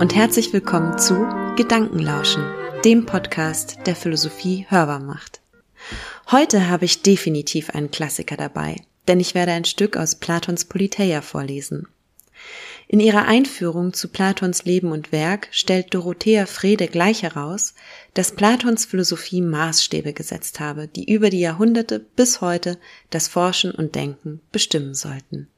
und herzlich willkommen zu Gedankenlauschen, dem Podcast, der Philosophie hörbar macht. Heute habe ich definitiv einen Klassiker dabei, denn ich werde ein Stück aus Platons Politeia vorlesen. In ihrer Einführung zu Platons Leben und Werk stellt Dorothea Frede gleich heraus, dass Platons Philosophie Maßstäbe gesetzt habe, die über die Jahrhunderte bis heute das Forschen und Denken bestimmen sollten.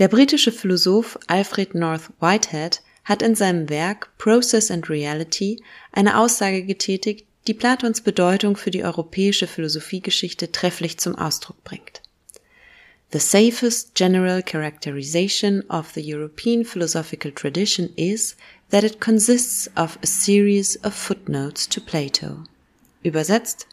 Der britische Philosoph Alfred North Whitehead hat in seinem Werk Process and Reality eine Aussage getätigt, die Platons Bedeutung für die europäische Philosophiegeschichte trefflich zum Ausdruck bringt. The safest general characterization of the European philosophical tradition is that it consists of a series of footnotes to Plato. Übersetzt,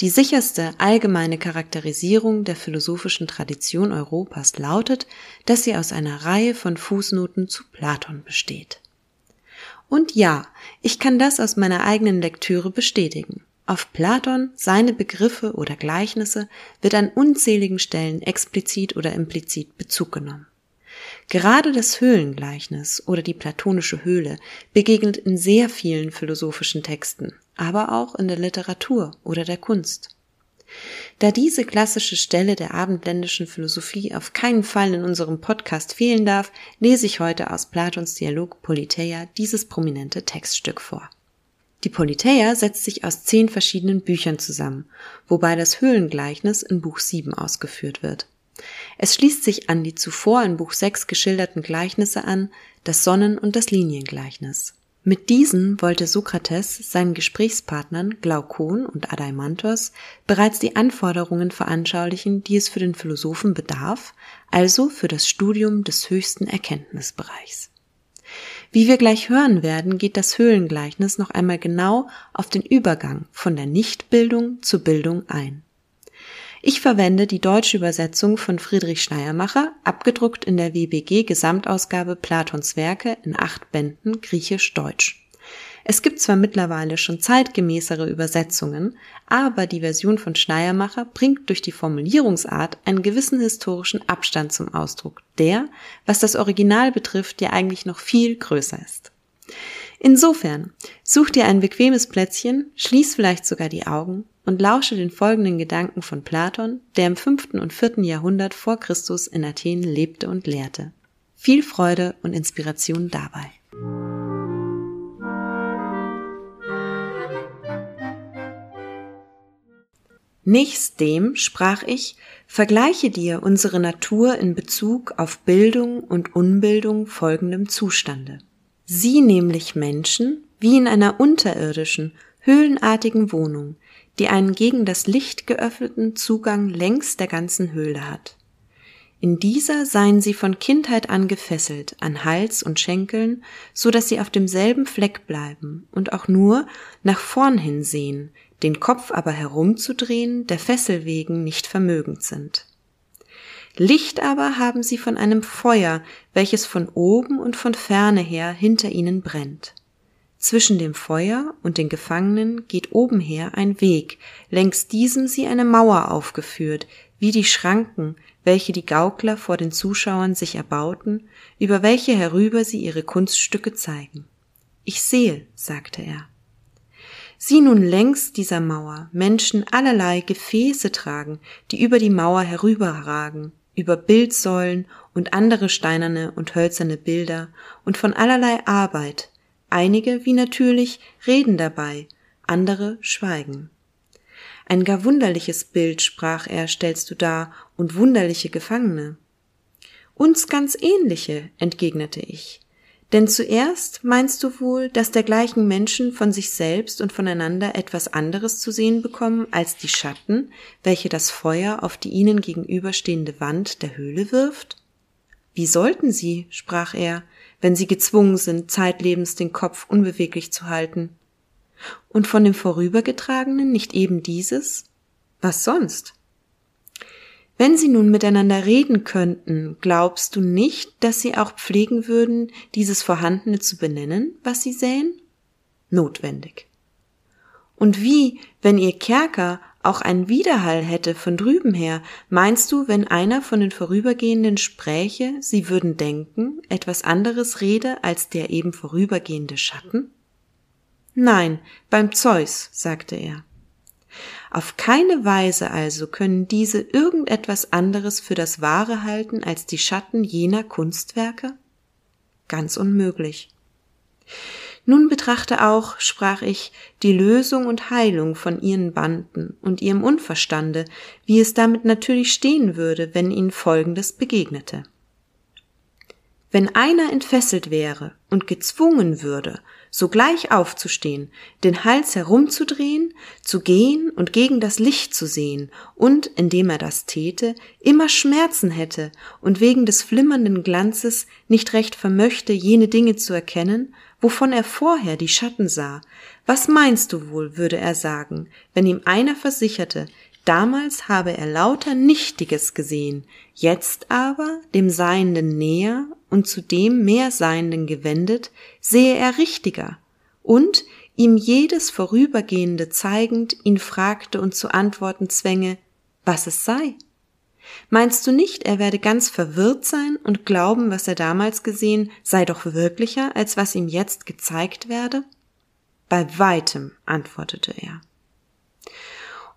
die sicherste allgemeine Charakterisierung der philosophischen Tradition Europas lautet, dass sie aus einer Reihe von Fußnoten zu Platon besteht. Und ja, ich kann das aus meiner eigenen Lektüre bestätigen. Auf Platon, seine Begriffe oder Gleichnisse wird an unzähligen Stellen explizit oder implizit Bezug genommen. Gerade das Höhlengleichnis oder die platonische Höhle begegnet in sehr vielen philosophischen Texten, aber auch in der Literatur oder der Kunst. Da diese klassische Stelle der abendländischen Philosophie auf keinen Fall in unserem Podcast fehlen darf, lese ich heute aus Platons Dialog Politeia dieses prominente Textstück vor. Die Politeia setzt sich aus zehn verschiedenen Büchern zusammen, wobei das Höhlengleichnis in Buch 7 ausgeführt wird. Es schließt sich an die zuvor in Buch 6 geschilderten Gleichnisse an, das Sonnen- und das Liniengleichnis. Mit diesen wollte Sokrates seinen Gesprächspartnern Glaukon und Adeimantos bereits die Anforderungen veranschaulichen, die es für den Philosophen bedarf, also für das Studium des höchsten Erkenntnisbereichs. Wie wir gleich hören werden, geht das Höhlengleichnis noch einmal genau auf den Übergang von der Nichtbildung zur Bildung ein. Ich verwende die deutsche Übersetzung von Friedrich Schleiermacher, abgedruckt in der WBG Gesamtausgabe Platons Werke in acht Bänden griechisch-deutsch. Es gibt zwar mittlerweile schon zeitgemäßere Übersetzungen, aber die Version von Schleiermacher bringt durch die Formulierungsart einen gewissen historischen Abstand zum Ausdruck, der, was das Original betrifft, ja eigentlich noch viel größer ist. Insofern, such dir ein bequemes Plätzchen, schließ vielleicht sogar die Augen und lausche den folgenden Gedanken von Platon, der im fünften und vierten Jahrhundert vor Christus in Athen lebte und lehrte. Viel Freude und Inspiration dabei. Nächstdem, sprach ich, vergleiche dir unsere Natur in Bezug auf Bildung und Unbildung folgendem Zustande. Sie nämlich Menschen, wie in einer unterirdischen, höhlenartigen Wohnung, die einen gegen das Licht geöffneten Zugang längs der ganzen Höhle hat. In dieser seien sie von Kindheit an gefesselt, an Hals und Schenkeln, so dass sie auf demselben Fleck bleiben und auch nur nach vorn hin sehen, den Kopf aber herumzudrehen, der Fessel wegen nicht vermögend sind. Licht aber haben sie von einem Feuer, welches von oben und von ferne her hinter ihnen brennt. Zwischen dem Feuer und den Gefangenen geht obenher ein Weg, längs diesem sie eine Mauer aufgeführt, wie die Schranken, welche die Gaukler vor den Zuschauern sich erbauten, über welche herüber sie ihre Kunststücke zeigen. Ich sehe, sagte er. Sieh nun längs dieser Mauer Menschen allerlei Gefäße tragen, die über die Mauer herüberragen, über Bildsäulen und andere steinerne und hölzerne Bilder und von allerlei Arbeit. Einige, wie natürlich, reden dabei, andere schweigen. Ein gar wunderliches Bild, sprach er, stellst du dar, und wunderliche Gefangene. Uns ganz ähnliche, entgegnete ich. Denn zuerst meinst du wohl, dass dergleichen Menschen von sich selbst und voneinander etwas anderes zu sehen bekommen als die Schatten, welche das Feuer auf die ihnen gegenüberstehende Wand der Höhle wirft? Wie sollten sie, sprach er, wenn sie gezwungen sind, zeitlebens den Kopf unbeweglich zu halten? Und von dem Vorübergetragenen nicht eben dieses? Was sonst? Wenn sie nun miteinander reden könnten, glaubst du nicht, dass sie auch pflegen würden, dieses Vorhandene zu benennen, was sie säen? Notwendig. Und wie, wenn ihr Kerker auch ein Widerhall hätte von drüben her, meinst du, wenn einer von den Vorübergehenden spräche, sie würden denken, etwas anderes rede als der eben vorübergehende Schatten? Nein, beim Zeus, sagte er. Auf keine Weise also können diese irgendetwas anderes für das Wahre halten als die Schatten jener Kunstwerke? Ganz unmöglich. Nun betrachte auch, sprach ich, die Lösung und Heilung von ihren Banden und ihrem Unverstande, wie es damit natürlich stehen würde, wenn ihnen Folgendes begegnete. Wenn einer entfesselt wäre und gezwungen würde, sogleich aufzustehen, den Hals herumzudrehen, zu gehen und gegen das Licht zu sehen und, indem er das täte, immer Schmerzen hätte und wegen des flimmernden Glanzes nicht recht vermöchte, jene Dinge zu erkennen, wovon er vorher die Schatten sah, was meinst du wohl, würde er sagen, wenn ihm einer versicherte, damals habe er lauter Nichtiges gesehen, jetzt aber, dem Seienden näher und zu dem mehr Seienden gewendet, sehe er richtiger, und ihm jedes Vorübergehende zeigend ihn fragte und zu antworten zwänge, was es sei. Meinst du nicht, er werde ganz verwirrt sein und glauben, was er damals gesehen, sei doch wirklicher, als was ihm jetzt gezeigt werde? Bei weitem, antwortete er.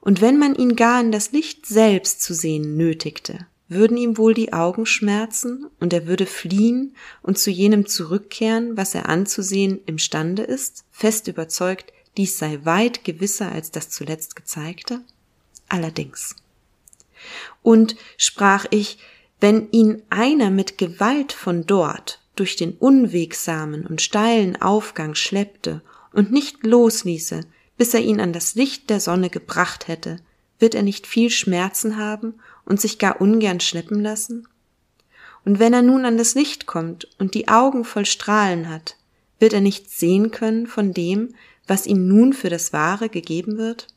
Und wenn man ihn gar in das Licht selbst zu sehen nötigte, würden ihm wohl die Augen schmerzen und er würde fliehen und zu jenem zurückkehren, was er anzusehen imstande ist, fest überzeugt, dies sei weit gewisser als das zuletzt gezeigte? Allerdings. Und sprach ich, wenn ihn einer mit Gewalt von dort durch den unwegsamen und steilen Aufgang schleppte und nicht losließe, bis er ihn an das Licht der Sonne gebracht hätte, wird er nicht viel Schmerzen haben und sich gar ungern schleppen lassen? Und wenn er nun an das Licht kommt und die Augen voll Strahlen hat, wird er nicht sehen können von dem, was ihm nun für das Wahre gegeben wird?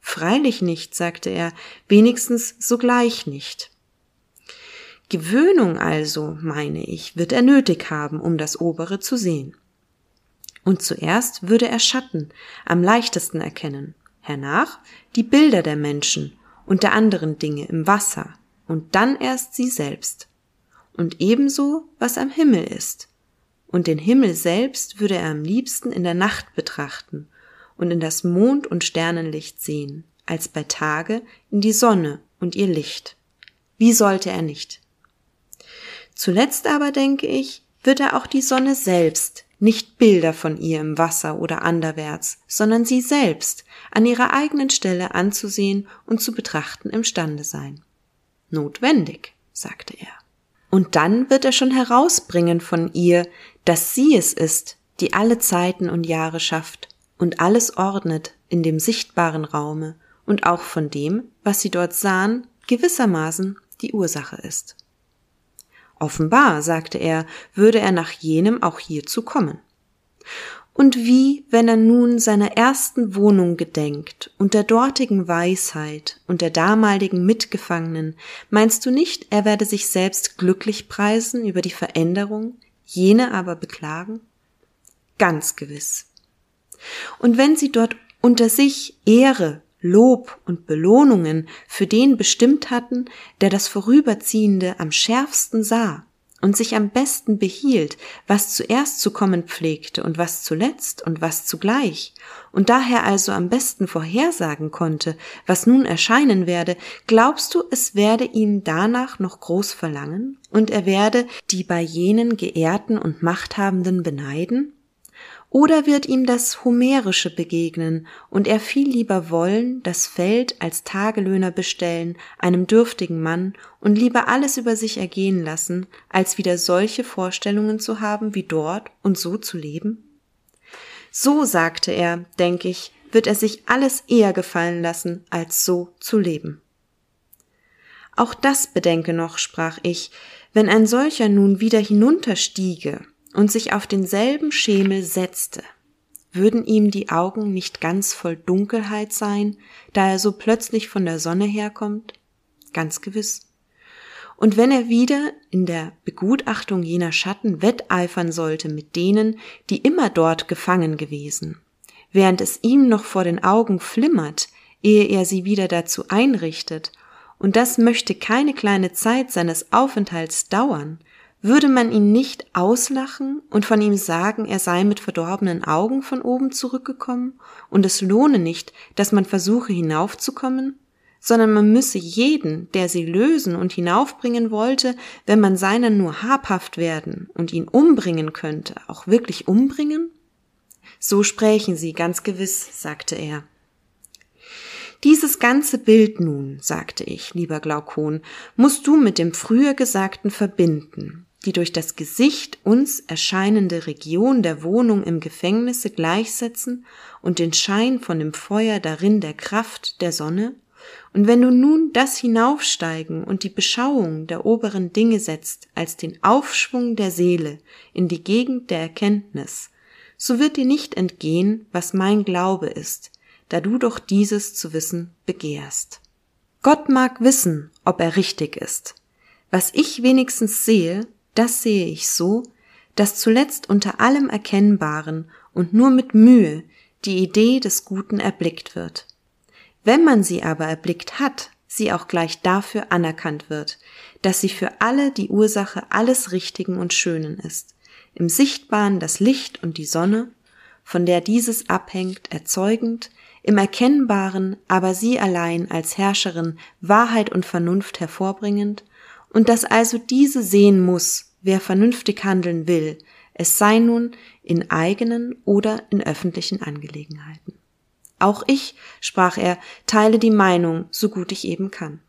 Freilich nicht, sagte er, wenigstens sogleich nicht. Gewöhnung also, meine ich, wird er nötig haben, um das Obere zu sehen. Und zuerst würde er Schatten am leichtesten erkennen, hernach die Bilder der Menschen und der anderen Dinge im Wasser und dann erst sie selbst. Und ebenso, was am Himmel ist. Und den Himmel selbst würde er am liebsten in der Nacht betrachten und in das Mond- und Sternenlicht sehen, als bei Tage in die Sonne und ihr Licht. Wie sollte er nicht? Zuletzt aber, denke ich, wird er auch die Sonne selbst, nicht Bilder von ihr im Wasser oder anderwärts, sondern sie selbst an ihrer eigenen Stelle anzusehen und zu betrachten imstande sein. Notwendig, sagte er. Und dann wird er schon herausbringen von ihr, dass sie es ist, die alle Zeiten und Jahre schafft und alles ordnet in dem sichtbaren Raume und auch von dem, was sie dort sahen, gewissermaßen die Ursache ist. Offenbar, sagte er, würde er nach jenem auch hierzu kommen. Und wie, wenn er nun seiner ersten Wohnung gedenkt und der dortigen Weisheit und der damaligen Mitgefangenen, meinst du nicht, er werde sich selbst glücklich preisen über die Veränderung, jene aber beklagen? Ganz gewiss. Und wenn sie dort unter sich Ehre, Lob und Belohnungen für den bestimmt hatten, der das Vorüberziehende am schärfsten sah und sich am besten behielt, was zuerst zu kommen pflegte und was zuletzt und was zugleich, und daher also am besten vorhersagen konnte, was nun erscheinen werde, glaubst du, es werde ihn danach noch groß verlangen, und er werde die bei jenen Geehrten und Machthabenden beneiden? Oder wird ihm das Homerische begegnen und er viel lieber wollen, das Feld als Tagelöhner bestellen, einem dürftigen Mann und lieber alles über sich ergehen lassen, als wieder solche Vorstellungen zu haben wie dort und so zu leben? So, sagte er, denk ich, wird er sich alles eher gefallen lassen, als so zu leben. Auch das bedenke noch, sprach ich, wenn ein solcher nun wieder hinunterstiege und sich auf denselben Schemel setzte, würden ihm die Augen nicht ganz voll Dunkelheit sein, da er so plötzlich von der Sonne herkommt? Ganz gewiss. Und wenn er wieder in der Begutachtung jener Schatten wetteifern sollte mit denen, die immer dort gefangen gewesen, während es ihm noch vor den Augen flimmert, ehe er sie wieder dazu einrichtet, und das möchte keine kleine Zeit seines Aufenthalts dauern, würde man ihn nicht auslachen und von ihm sagen, er sei mit verdorbenen Augen von oben zurückgekommen und es lohne nicht, dass man versuche hinaufzukommen? sondern man müsse jeden, der sie lösen und hinaufbringen wollte, wenn man seiner nur habhaft werden und ihn umbringen könnte, auch wirklich umbringen? So sprächen sie ganz gewiss, sagte er. Dieses ganze Bild nun, sagte ich, lieber Glaukon, musst du mit dem früher Gesagten verbinden, die durch das Gesicht uns erscheinende Region der Wohnung im Gefängnisse gleichsetzen und den Schein von dem Feuer darin der Kraft der Sonne? Und wenn du nun das Hinaufsteigen und die Beschauung der oberen Dinge setzt als den Aufschwung der Seele in die Gegend der Erkenntnis, so wird dir nicht entgehen, was mein Glaube ist, da du doch dieses zu wissen begehrst. Gott mag wissen, ob er richtig ist. Was ich wenigstens sehe, das sehe ich so, dass zuletzt unter allem Erkennbaren und nur mit Mühe die Idee des Guten erblickt wird. Wenn man sie aber erblickt hat, sie auch gleich dafür anerkannt wird, dass sie für alle die Ursache alles Richtigen und Schönen ist. Im Sichtbaren das Licht und die Sonne, von der dieses abhängt, erzeugend, im Erkennbaren aber sie allein als Herrscherin Wahrheit und Vernunft hervorbringend, und dass also diese sehen muss, wer vernünftig handeln will, es sei nun in eigenen oder in öffentlichen Angelegenheiten. Auch ich, sprach er, teile die Meinung, so gut ich eben kann.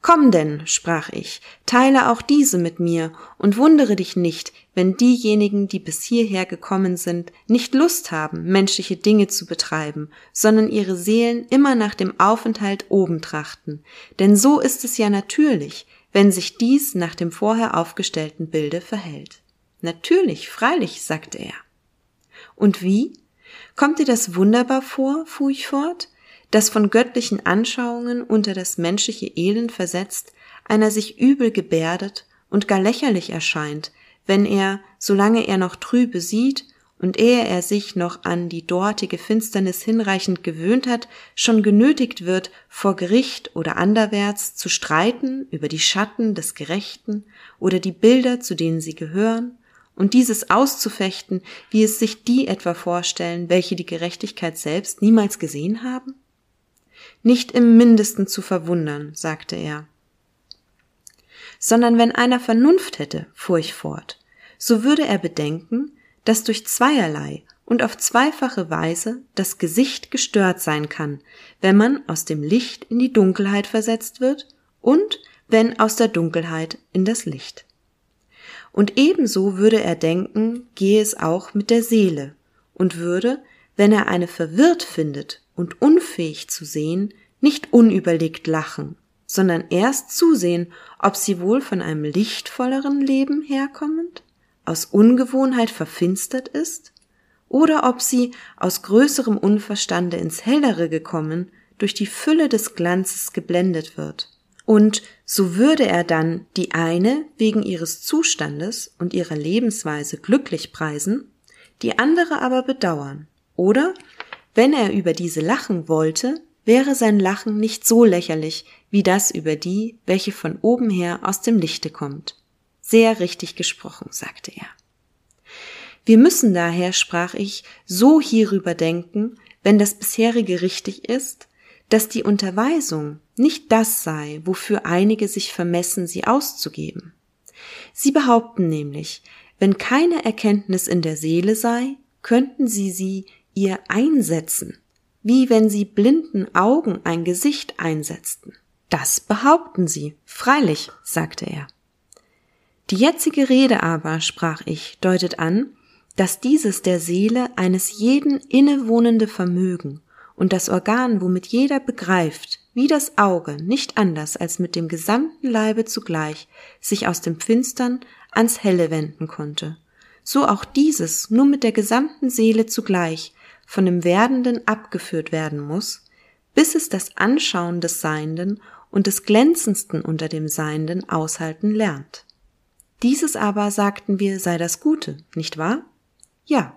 Komm denn, sprach ich, teile auch diese mit mir und wundere dich nicht, wenn diejenigen, die bis hierher gekommen sind, nicht Lust haben, menschliche Dinge zu betreiben, sondern ihre Seelen immer nach dem Aufenthalt oben trachten. Denn so ist es ja natürlich, wenn sich dies nach dem vorher aufgestellten Bilde verhält. Natürlich, freilich, sagte er. Und wie? Kommt dir das wunderbar vor, fuhr ich fort, dass von göttlichen Anschauungen unter das menschliche Elend versetzt einer sich übel gebärdet und gar lächerlich erscheint, wenn er, solange er noch trübe sieht und ehe er sich noch an die dortige Finsternis hinreichend gewöhnt hat, schon genötigt wird, vor Gericht oder anderwärts zu streiten über die Schatten des Gerechten oder die Bilder, zu denen sie gehören, und dieses auszufechten, wie es sich die etwa vorstellen, welche die Gerechtigkeit selbst niemals gesehen haben? Nicht im mindesten zu verwundern, sagte er. Sondern wenn einer Vernunft hätte, fuhr ich fort, so würde er bedenken, dass durch zweierlei und auf zweifache Weise das Gesicht gestört sein kann, wenn man aus dem Licht in die Dunkelheit versetzt wird und wenn aus der Dunkelheit in das Licht. Und ebenso würde er denken, gehe es auch mit der Seele und würde, wenn er eine verwirrt findet und unfähig zu sehen, nicht unüberlegt lachen, sondern erst zusehen, ob sie wohl von einem lichtvolleren Leben herkommend, aus Ungewohnheit verfinstert ist, oder ob sie aus größerem Unverstande ins Hellere gekommen, durch die Fülle des Glanzes geblendet wird und so würde er dann die eine wegen ihres Zustandes und ihrer Lebensweise glücklich preisen, die andere aber bedauern. Oder, wenn er über diese lachen wollte, wäre sein Lachen nicht so lächerlich wie das über die, welche von oben her aus dem Lichte kommt. Sehr richtig gesprochen, sagte er. Wir müssen daher, sprach ich, so hierüber denken, wenn das bisherige richtig ist, dass die Unterweisung nicht das sei, wofür einige sich vermessen, sie auszugeben. Sie behaupten nämlich, wenn keine Erkenntnis in der Seele sei, könnten sie sie ihr einsetzen, wie wenn sie blinden Augen ein Gesicht einsetzten. Das behaupten sie, freilich, sagte er. Die jetzige Rede aber, sprach ich, deutet an, dass dieses der Seele eines jeden innewohnende Vermögen und das Organ, womit jeder begreift, wie das Auge, nicht anders als mit dem gesamten Leibe zugleich, sich aus dem Finstern ans Helle wenden konnte, so auch dieses nur mit der gesamten Seele zugleich von dem Werdenden abgeführt werden muss, bis es das Anschauen des Seienden und des Glänzendsten unter dem Seienden aushalten lernt. Dieses aber, sagten wir, sei das Gute, nicht wahr? Ja.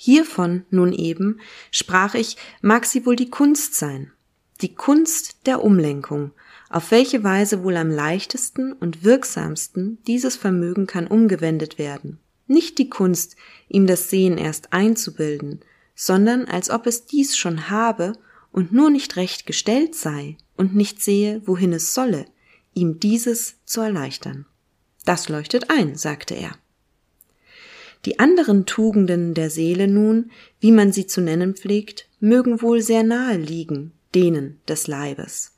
Hiervon nun eben, sprach ich, mag sie wohl die Kunst sein, die Kunst der Umlenkung, auf welche Weise wohl am leichtesten und wirksamsten dieses Vermögen kann umgewendet werden. Nicht die Kunst, ihm das Sehen erst einzubilden, sondern als ob es dies schon habe und nur nicht recht gestellt sei und nicht sehe, wohin es solle, ihm dieses zu erleichtern. Das leuchtet ein, sagte er. Die anderen Tugenden der Seele nun, wie man sie zu nennen pflegt, mögen wohl sehr nahe liegen denen des Leibes.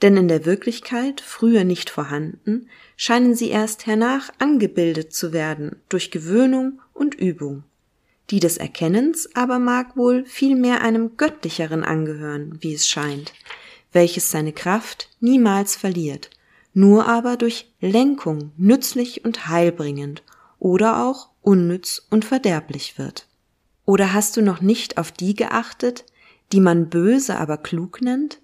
Denn in der Wirklichkeit, früher nicht vorhanden, scheinen sie erst hernach angebildet zu werden durch Gewöhnung und Übung. Die des Erkennens aber mag wohl vielmehr einem Göttlicheren angehören, wie es scheint, welches seine Kraft niemals verliert, nur aber durch Lenkung nützlich und heilbringend oder auch unnütz und verderblich wird. Oder hast du noch nicht auf die geachtet, die man böse aber klug nennt?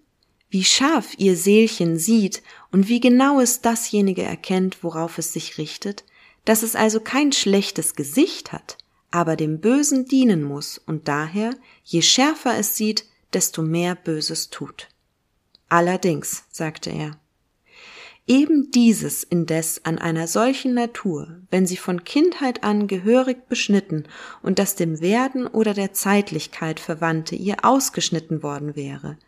Wie scharf ihr Seelchen sieht und wie genau es dasjenige erkennt, worauf es sich richtet, dass es also kein schlechtes Gesicht hat, aber dem Bösen dienen muss und daher, je schärfer es sieht, desto mehr Böses tut. Allerdings, sagte er, Eben dieses indes an einer solchen Natur, wenn sie von Kindheit an gehörig beschnitten und das dem Werden oder der Zeitlichkeit verwandte ihr ausgeschnitten worden wäre,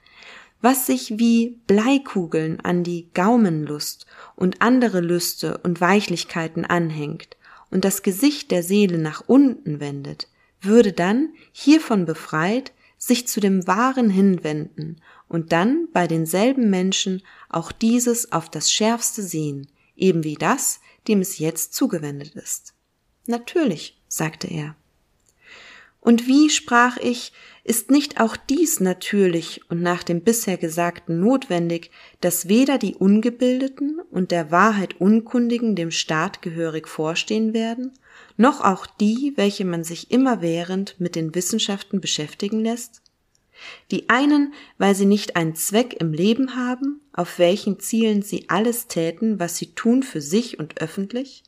was sich wie Bleikugeln an die Gaumenlust und andere Lüste und Weichlichkeiten anhängt und das Gesicht der Seele nach unten wendet, würde dann, hiervon befreit, sich zu dem Wahren hinwenden und dann bei denselben Menschen auch dieses auf das Schärfste sehen, eben wie das, dem es jetzt zugewendet ist. Natürlich, sagte er. Und wie, sprach ich, ist nicht auch dies natürlich und nach dem bisher Gesagten notwendig, dass weder die Ungebildeten und der Wahrheit Unkundigen dem Staat gehörig vorstehen werden, noch auch die, welche man sich immerwährend mit den Wissenschaften beschäftigen lässt? Die einen, weil sie nicht einen Zweck im Leben haben, auf welchen Zielen sie alles täten, was sie tun für sich und öffentlich,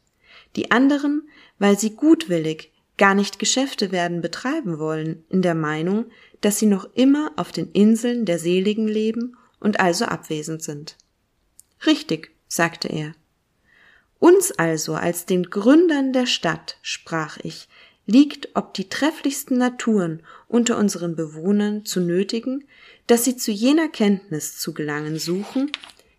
die anderen, weil sie gutwillig gar nicht Geschäfte werden betreiben wollen, in der Meinung, dass sie noch immer auf den Inseln der Seligen leben und also abwesend sind. Richtig, sagte er. Uns also als den Gründern der Stadt, sprach ich, liegt, ob die trefflichsten Naturen unter unseren Bewohnern zu nötigen, dass sie zu jener Kenntnis zu gelangen suchen,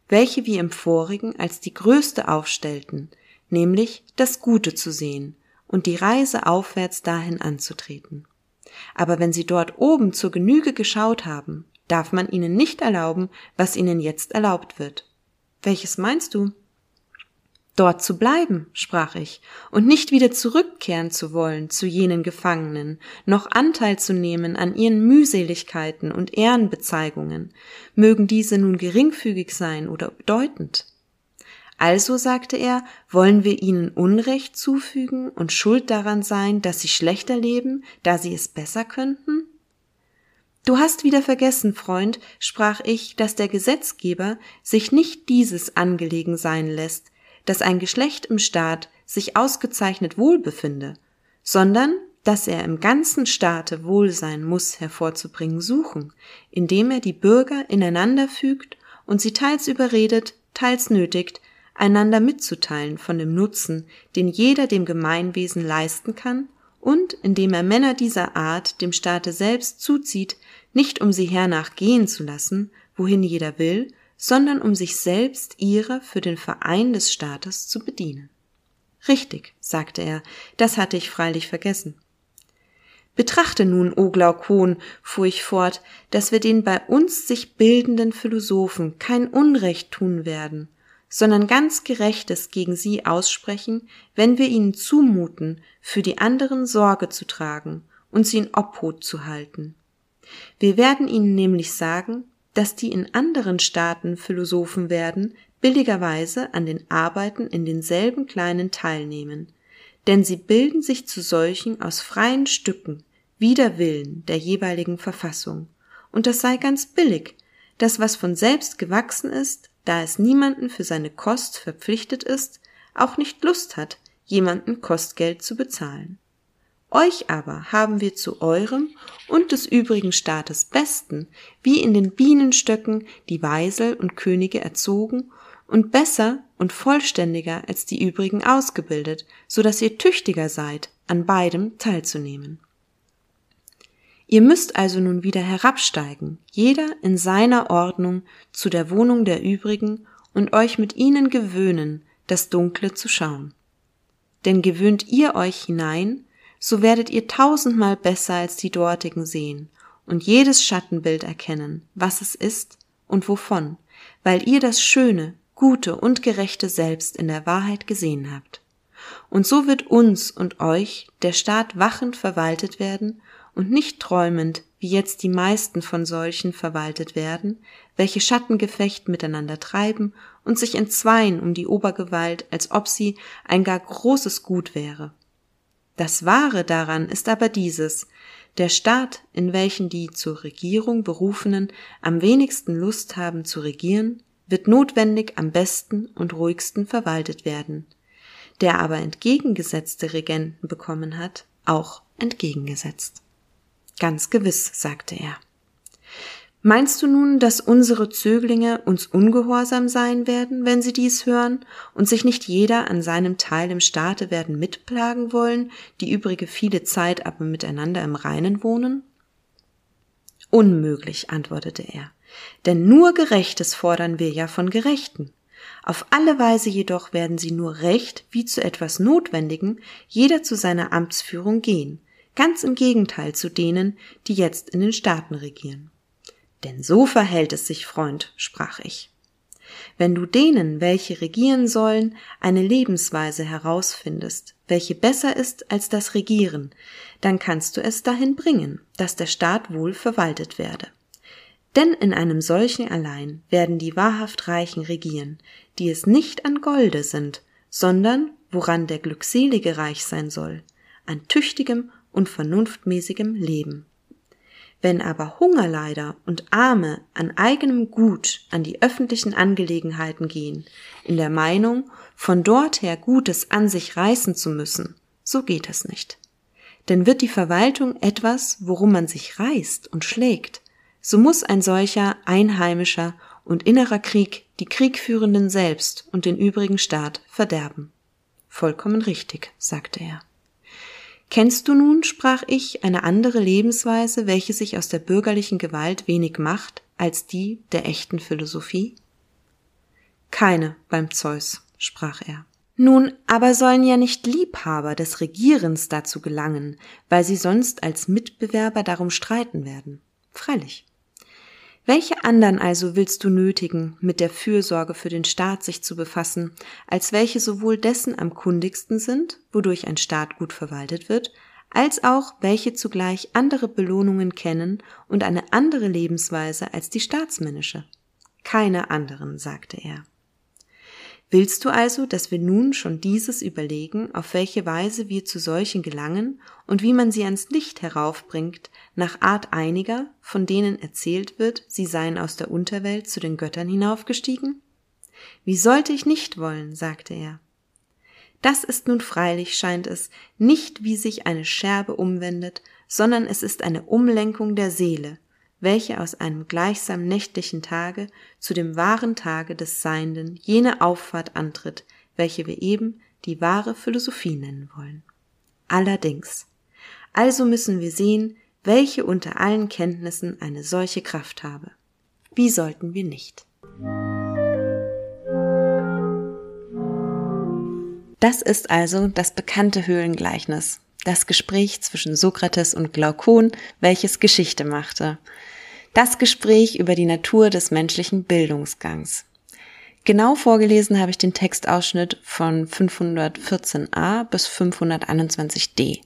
welche wir im vorigen als die größte aufstellten, nämlich das Gute zu sehen und die Reise aufwärts dahin anzutreten. Aber wenn sie dort oben zur Genüge geschaut haben, darf man ihnen nicht erlauben, was ihnen jetzt erlaubt wird. Welches meinst du? Dort zu bleiben, sprach ich, und nicht wieder zurückkehren zu wollen zu jenen Gefangenen, noch Anteil zu nehmen an ihren Mühseligkeiten und Ehrenbezeigungen, mögen diese nun geringfügig sein oder bedeutend. Also, sagte er, wollen wir ihnen Unrecht zufügen und schuld daran sein, dass sie schlechter leben, da sie es besser könnten? Du hast wieder vergessen, Freund, sprach ich, dass der Gesetzgeber sich nicht dieses angelegen sein lässt, dass ein Geschlecht im Staat sich ausgezeichnet wohl befinde, sondern dass er im ganzen Staate Wohlsein muss hervorzubringen suchen, indem er die Bürger ineinander fügt und sie teils überredet, teils nötigt, einander mitzuteilen von dem Nutzen, den jeder dem Gemeinwesen leisten kann, und indem er Männer dieser Art dem Staate selbst zuzieht, nicht um sie hernach gehen zu lassen, wohin jeder will, sondern um sich selbst ihrer für den Verein des Staates zu bedienen. Richtig, sagte er, das hatte ich freilich vergessen. Betrachte nun, o Glaukon, fuhr ich fort, dass wir den bei uns sich bildenden Philosophen kein Unrecht tun werden, sondern ganz Gerechtes gegen sie aussprechen, wenn wir ihnen zumuten, für die anderen Sorge zu tragen und sie in Obhut zu halten. Wir werden ihnen nämlich sagen, dass die in anderen Staaten Philosophen werden, billigerweise an den Arbeiten in denselben kleinen teilnehmen, denn sie bilden sich zu solchen aus freien Stücken, wider Willen der jeweiligen Verfassung, und das sei ganz billig, das was von selbst gewachsen ist, da es niemanden für seine Kost verpflichtet ist, auch nicht Lust hat, jemanden Kostgeld zu bezahlen. Euch aber haben wir zu eurem und des übrigen Staates Besten, wie in den Bienenstöcken, die Weisel und Könige erzogen und besser und vollständiger als die übrigen ausgebildet, so dass ihr tüchtiger seid, an beidem teilzunehmen. Ihr müsst also nun wieder herabsteigen, jeder in seiner Ordnung zu der Wohnung der übrigen und euch mit ihnen gewöhnen, das Dunkle zu schauen. Denn gewöhnt ihr euch hinein, so werdet ihr tausendmal besser als die dortigen sehen und jedes Schattenbild erkennen, was es ist und wovon, weil ihr das Schöne, Gute und Gerechte selbst in der Wahrheit gesehen habt. Und so wird uns und euch der Staat wachend verwaltet werden und nicht träumend, wie jetzt die meisten von solchen verwaltet werden, welche Schattengefecht miteinander treiben und sich entzweien um die Obergewalt, als ob sie ein gar großes Gut wäre. Das Wahre daran ist aber dieses, der Staat, in welchen die zur Regierung Berufenen am wenigsten Lust haben zu regieren, wird notwendig am besten und ruhigsten verwaltet werden, der aber entgegengesetzte Regenten bekommen hat, auch entgegengesetzt. Ganz gewiss, sagte er. Meinst du nun, dass unsere Zöglinge uns ungehorsam sein werden, wenn sie dies hören, und sich nicht jeder an seinem Teil im Staate werden mitplagen wollen, die übrige viele Zeit aber miteinander im Reinen wohnen? Unmöglich, antwortete er, denn nur Gerechtes fordern wir ja von Gerechten. Auf alle Weise jedoch werden sie nur recht wie zu etwas Notwendigem jeder zu seiner Amtsführung gehen, ganz im Gegenteil zu denen, die jetzt in den Staaten regieren. Denn so verhält es sich, Freund, sprach ich. Wenn du denen, welche regieren sollen, eine Lebensweise herausfindest, welche besser ist als das Regieren, dann kannst du es dahin bringen, dass der Staat wohl verwaltet werde. Denn in einem solchen allein werden die wahrhaft Reichen regieren, die es nicht an Golde sind, sondern woran der Glückselige reich sein soll, an tüchtigem und vernunftmäßigem Leben. Wenn aber Hungerleider und Arme an eigenem Gut an die öffentlichen Angelegenheiten gehen, in der Meinung, von dort her Gutes an sich reißen zu müssen, so geht es nicht. Denn wird die Verwaltung etwas, worum man sich reißt und schlägt, so muss ein solcher einheimischer und innerer Krieg die Kriegführenden selbst und den übrigen Staat verderben. Vollkommen richtig, sagte er. Kennst du nun, sprach ich, eine andere Lebensweise, welche sich aus der bürgerlichen Gewalt wenig macht als die der echten Philosophie? Keine beim Zeus, sprach er. Nun, aber sollen ja nicht Liebhaber des Regierens dazu gelangen, weil sie sonst als Mitbewerber darum streiten werden. Freilich. Welche anderen also willst du nötigen, mit der Fürsorge für den Staat sich zu befassen, als welche sowohl dessen am kundigsten sind, wodurch ein Staat gut verwaltet wird, als auch welche zugleich andere Belohnungen kennen und eine andere Lebensweise als die staatsmännische? Keine anderen, sagte er. Willst du also, dass wir nun schon dieses überlegen, auf welche Weise wir zu solchen gelangen und wie man sie ans Licht heraufbringt, nach Art einiger, von denen erzählt wird, sie seien aus der Unterwelt zu den Göttern hinaufgestiegen? Wie sollte ich nicht wollen, sagte er. Das ist nun freilich, scheint es, nicht wie sich eine Scherbe umwendet, sondern es ist eine Umlenkung der Seele, welche aus einem gleichsam nächtlichen Tage zu dem wahren Tage des Seienden jene Auffahrt antritt, welche wir eben die wahre Philosophie nennen wollen. Allerdings. Also müssen wir sehen, welche unter allen Kenntnissen eine solche Kraft habe. Wie sollten wir nicht? Das ist also das bekannte Höhlengleichnis, das Gespräch zwischen Sokrates und Glaukon, welches Geschichte machte. Das Gespräch über die Natur des menschlichen Bildungsgangs. Genau vorgelesen habe ich den Textausschnitt von 514a bis 521d.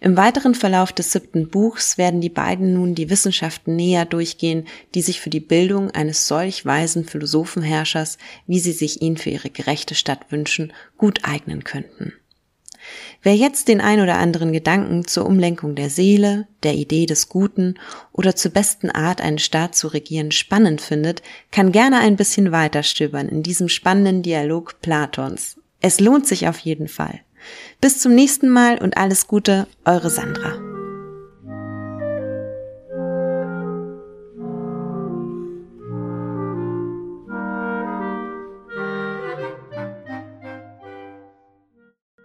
Im weiteren Verlauf des siebten Buchs werden die beiden nun die Wissenschaften näher durchgehen, die sich für die Bildung eines solch weisen Philosophenherrschers, wie sie sich ihn für ihre gerechte Stadt wünschen, gut eignen könnten. Wer jetzt den ein oder anderen Gedanken zur Umlenkung der Seele, der Idee des Guten oder zur besten Art, einen Staat zu regieren, spannend findet, kann gerne ein bisschen weiter stöbern in diesem spannenden Dialog Platons. Es lohnt sich auf jeden Fall. Bis zum nächsten Mal und alles Gute, eure Sandra.